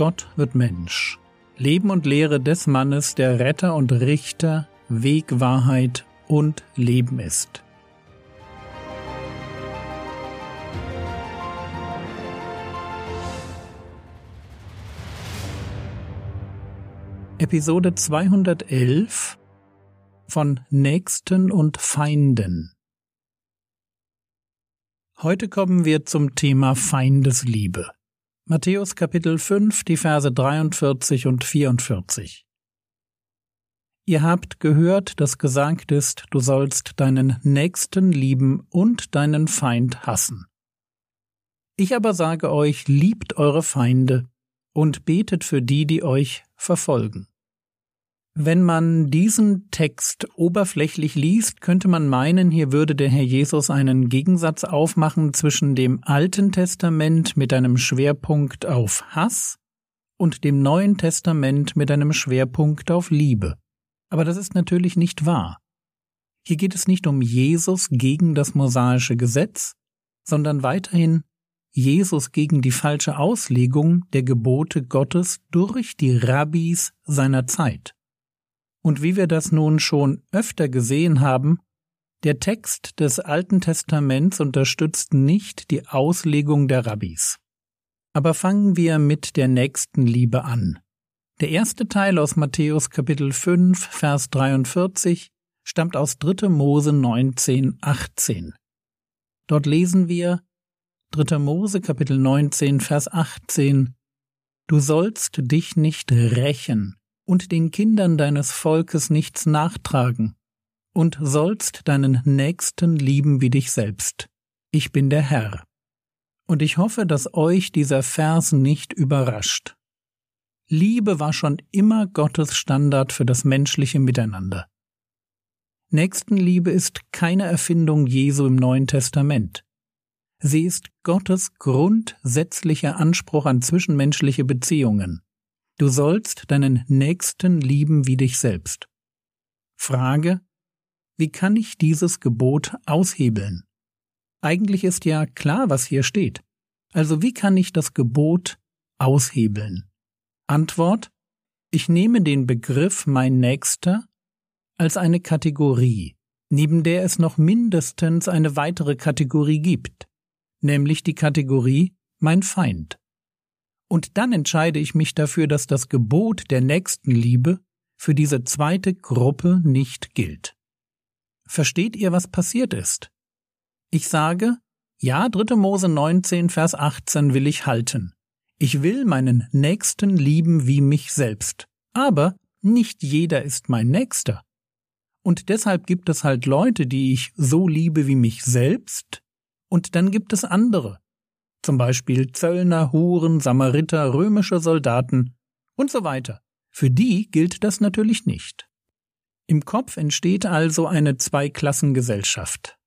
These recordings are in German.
Gott wird Mensch. Leben und Lehre des Mannes, der Retter und Richter, Weg, Wahrheit und Leben ist. Episode 211 von Nächsten und Feinden. Heute kommen wir zum Thema Feindesliebe. Matthäus Kapitel 5, die Verse 43 und 44. Ihr habt gehört, dass gesagt ist, du sollst deinen Nächsten lieben und deinen Feind hassen. Ich aber sage euch, liebt eure Feinde und betet für die, die euch verfolgen. Wenn man diesen Text oberflächlich liest, könnte man meinen, hier würde der Herr Jesus einen Gegensatz aufmachen zwischen dem Alten Testament mit einem Schwerpunkt auf Hass und dem Neuen Testament mit einem Schwerpunkt auf Liebe. Aber das ist natürlich nicht wahr. Hier geht es nicht um Jesus gegen das mosaische Gesetz, sondern weiterhin Jesus gegen die falsche Auslegung der Gebote Gottes durch die Rabbis seiner Zeit. Und wie wir das nun schon öfter gesehen haben, der Text des Alten Testaments unterstützt nicht die Auslegung der Rabbis. Aber fangen wir mit der nächsten Liebe an. Der erste Teil aus Matthäus Kapitel 5, Vers 43 stammt aus 3. Mose 19, 18. Dort lesen wir 3. Mose Kapitel 19, Vers 18 Du sollst dich nicht rächen, und den Kindern deines Volkes nichts nachtragen, und sollst deinen Nächsten lieben wie dich selbst. Ich bin der Herr. Und ich hoffe, dass euch dieser Vers nicht überrascht. Liebe war schon immer Gottes Standard für das menschliche Miteinander. Nächstenliebe ist keine Erfindung Jesu im Neuen Testament. Sie ist Gottes grundsätzlicher Anspruch an zwischenmenschliche Beziehungen. Du sollst deinen Nächsten lieben wie dich selbst. Frage, wie kann ich dieses Gebot aushebeln? Eigentlich ist ja klar, was hier steht. Also wie kann ich das Gebot aushebeln? Antwort, ich nehme den Begriff mein Nächster als eine Kategorie, neben der es noch mindestens eine weitere Kategorie gibt, nämlich die Kategorie mein Feind und dann entscheide ich mich dafür, dass das Gebot der Nächstenliebe für diese zweite Gruppe nicht gilt. Versteht ihr, was passiert ist? Ich sage, ja, 3. Mose 19, Vers 18 will ich halten. Ich will meinen Nächsten lieben wie mich selbst. Aber nicht jeder ist mein Nächster. Und deshalb gibt es halt Leute, die ich so liebe wie mich selbst, und dann gibt es andere, zum Beispiel Zöllner, Huren, Samariter, römische Soldaten und so weiter. Für die gilt das natürlich nicht. Im Kopf entsteht also eine Zweiklassengesellschaft.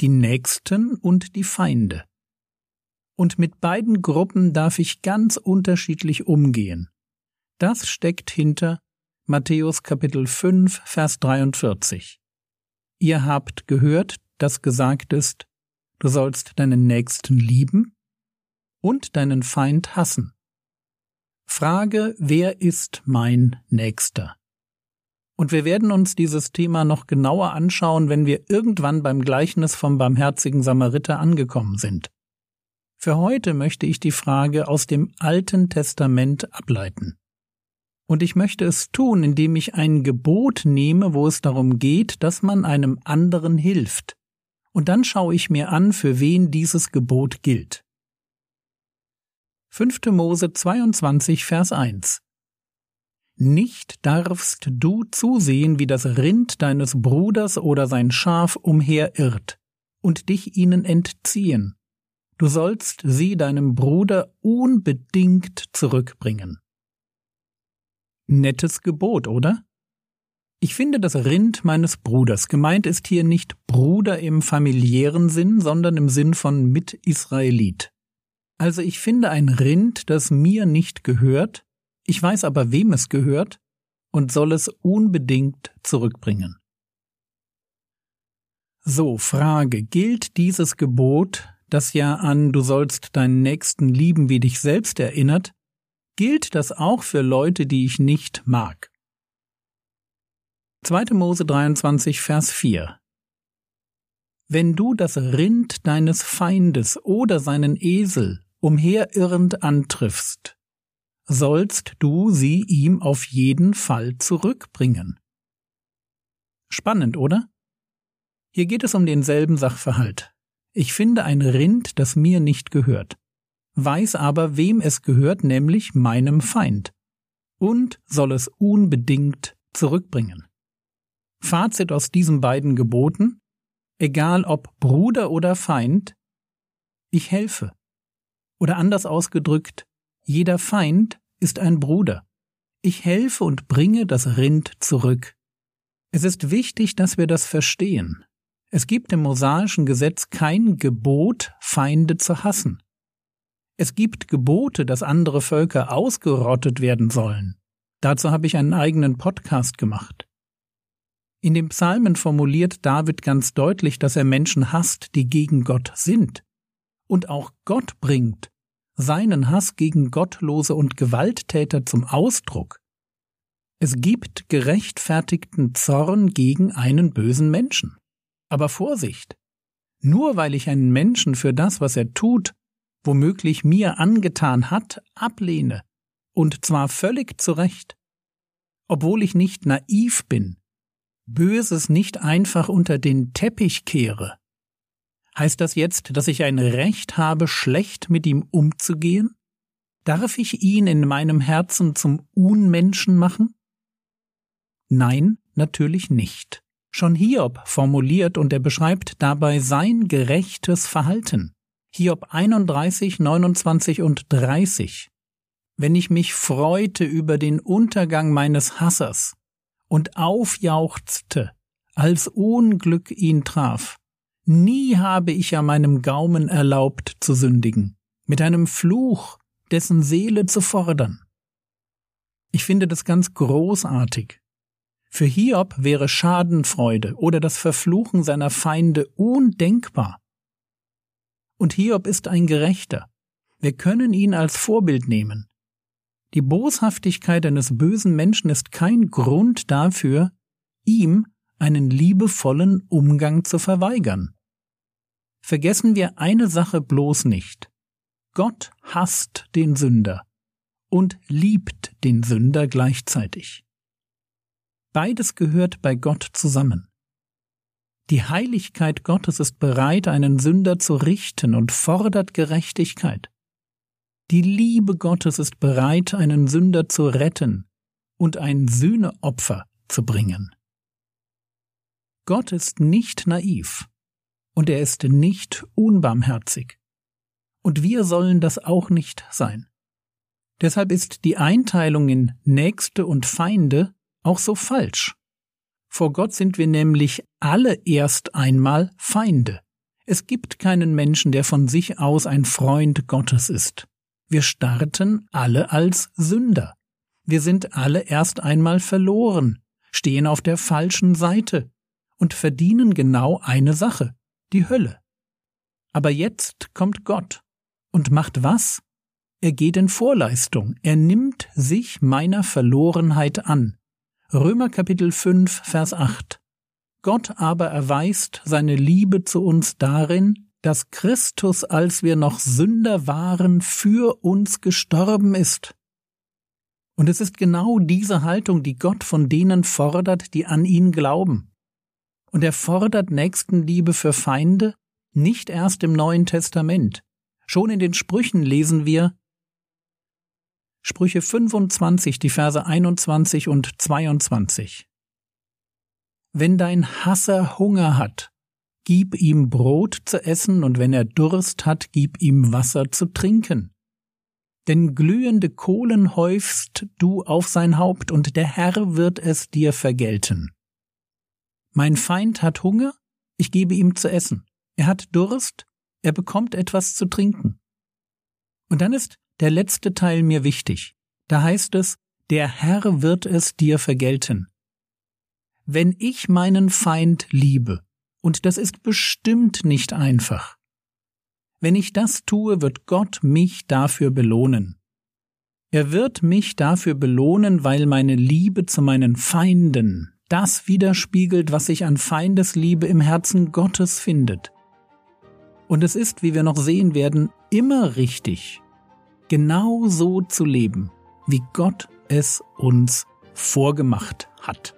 Die Nächsten und die Feinde. Und mit beiden Gruppen darf ich ganz unterschiedlich umgehen. Das steckt hinter Matthäus Kapitel 5, Vers 43. Ihr habt gehört, dass gesagt ist, du sollst deinen Nächsten lieben und deinen Feind hassen. Frage, wer ist mein Nächster? Und wir werden uns dieses Thema noch genauer anschauen, wenn wir irgendwann beim Gleichnis vom barmherzigen Samariter angekommen sind. Für heute möchte ich die Frage aus dem Alten Testament ableiten. Und ich möchte es tun, indem ich ein Gebot nehme, wo es darum geht, dass man einem anderen hilft. Und dann schaue ich mir an, für wen dieses Gebot gilt. 5. Mose 22, Vers 1 Nicht darfst du zusehen, wie das Rind deines Bruders oder sein Schaf umherirrt, und dich ihnen entziehen. Du sollst sie deinem Bruder unbedingt zurückbringen. Nettes Gebot, oder? Ich finde das Rind meines Bruders. Gemeint ist hier nicht Bruder im familiären Sinn, sondern im Sinn von Mit-Israelit. Also ich finde ein Rind, das mir nicht gehört, ich weiß aber, wem es gehört, und soll es unbedingt zurückbringen. So, Frage, gilt dieses Gebot, das ja an du sollst deinen Nächsten lieben wie dich selbst erinnert, gilt das auch für Leute, die ich nicht mag. 2. Mose 23, Vers 4 Wenn du das Rind deines Feindes oder seinen Esel umherirrend antriffst, sollst du sie ihm auf jeden Fall zurückbringen. Spannend, oder? Hier geht es um denselben Sachverhalt. Ich finde ein Rind, das mir nicht gehört, weiß aber, wem es gehört, nämlich meinem Feind, und soll es unbedingt zurückbringen. Fazit aus diesen beiden Geboten, egal ob Bruder oder Feind, ich helfe. Oder anders ausgedrückt, jeder Feind ist ein Bruder. Ich helfe und bringe das Rind zurück. Es ist wichtig, dass wir das verstehen. Es gibt im mosaischen Gesetz kein Gebot, Feinde zu hassen. Es gibt Gebote, dass andere Völker ausgerottet werden sollen. Dazu habe ich einen eigenen Podcast gemacht. In dem Psalmen formuliert David ganz deutlich, dass er Menschen hasst, die gegen Gott sind. Und auch Gott bringt seinen Hass gegen Gottlose und Gewalttäter zum Ausdruck. Es gibt gerechtfertigten Zorn gegen einen bösen Menschen. Aber Vorsicht! Nur weil ich einen Menschen für das, was er tut, womöglich mir angetan hat, ablehne, und zwar völlig zu Recht, obwohl ich nicht naiv bin, Böses nicht einfach unter den Teppich kehre, heißt das jetzt, dass ich ein Recht habe, schlecht mit ihm umzugehen? Darf ich ihn in meinem Herzen zum Unmenschen machen? Nein, natürlich nicht. Schon Hiob formuliert und er beschreibt dabei sein gerechtes Verhalten. Hiob 31, 29 und 30. Wenn ich mich freute über den Untergang meines Hassers und aufjauchzte, als Unglück ihn traf, nie habe ich ja meinem Gaumen erlaubt zu sündigen, mit einem Fluch dessen Seele zu fordern. Ich finde das ganz großartig. Für Hiob wäre Schadenfreude oder das Verfluchen seiner Feinde undenkbar. Und Hiob ist ein Gerechter. Wir können ihn als Vorbild nehmen. Die Boshaftigkeit eines bösen Menschen ist kein Grund dafür, ihm einen liebevollen Umgang zu verweigern. Vergessen wir eine Sache bloß nicht. Gott hasst den Sünder und liebt den Sünder gleichzeitig. Beides gehört bei Gott zusammen. Die Heiligkeit Gottes ist bereit, einen Sünder zu richten und fordert Gerechtigkeit. Die Liebe Gottes ist bereit, einen Sünder zu retten und ein Sühneopfer zu bringen. Gott ist nicht naiv und er ist nicht unbarmherzig. Und wir sollen das auch nicht sein. Deshalb ist die Einteilung in Nächste und Feinde auch so falsch. Vor Gott sind wir nämlich alle erst einmal Feinde. Es gibt keinen Menschen, der von sich aus ein Freund Gottes ist. Wir starten alle als Sünder. Wir sind alle erst einmal verloren, stehen auf der falschen Seite und verdienen genau eine Sache, die Hölle. Aber jetzt kommt Gott und macht was? Er geht in Vorleistung, er nimmt sich meiner Verlorenheit an, Römer Kapitel 5, Vers 8. Gott aber erweist seine Liebe zu uns darin, dass Christus, als wir noch Sünder waren, für uns gestorben ist. Und es ist genau diese Haltung, die Gott von denen fordert, die an ihn glauben. Und er fordert Nächstenliebe für Feinde nicht erst im Neuen Testament. Schon in den Sprüchen lesen wir, Sprüche 25, die Verse 21 und 22. Wenn dein Hasser Hunger hat, gib ihm Brot zu essen, und wenn er Durst hat, gib ihm Wasser zu trinken. Denn glühende Kohlen häufst du auf sein Haupt, und der Herr wird es dir vergelten. Mein Feind hat Hunger, ich gebe ihm zu essen. Er hat Durst, er bekommt etwas zu trinken. Und dann ist der letzte Teil mir wichtig. Da heißt es, der Herr wird es dir vergelten. Wenn ich meinen Feind liebe, und das ist bestimmt nicht einfach, wenn ich das tue, wird Gott mich dafür belohnen. Er wird mich dafür belohnen, weil meine Liebe zu meinen Feinden das widerspiegelt, was sich an Feindesliebe im Herzen Gottes findet. Und es ist, wie wir noch sehen werden, immer richtig, genau so zu leben, wie Gott es uns vorgemacht hat.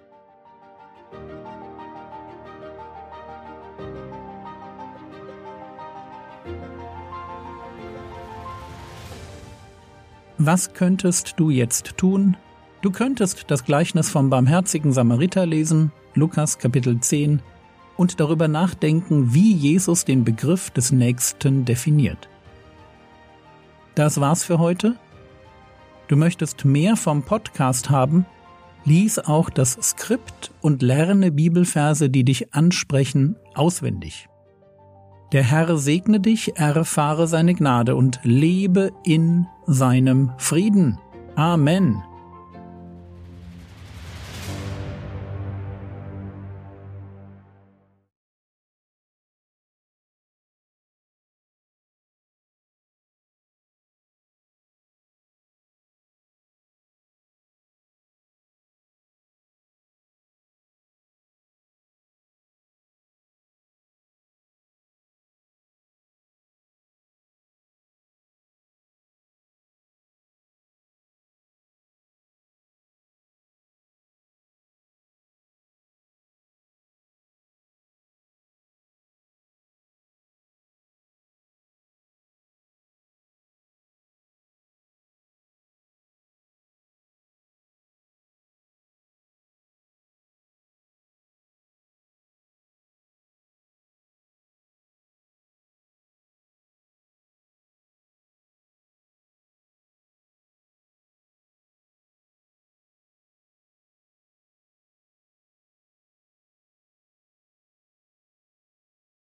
Was könntest du jetzt tun? Du könntest das Gleichnis vom barmherzigen Samariter lesen, Lukas Kapitel 10, und darüber nachdenken, wie Jesus den Begriff des Nächsten definiert. Das war's für heute. Du möchtest mehr vom Podcast haben? Lies auch das Skript und lerne Bibelverse, die dich ansprechen, auswendig. Der Herr segne dich, erfahre seine Gnade und lebe in seinem Frieden. Amen.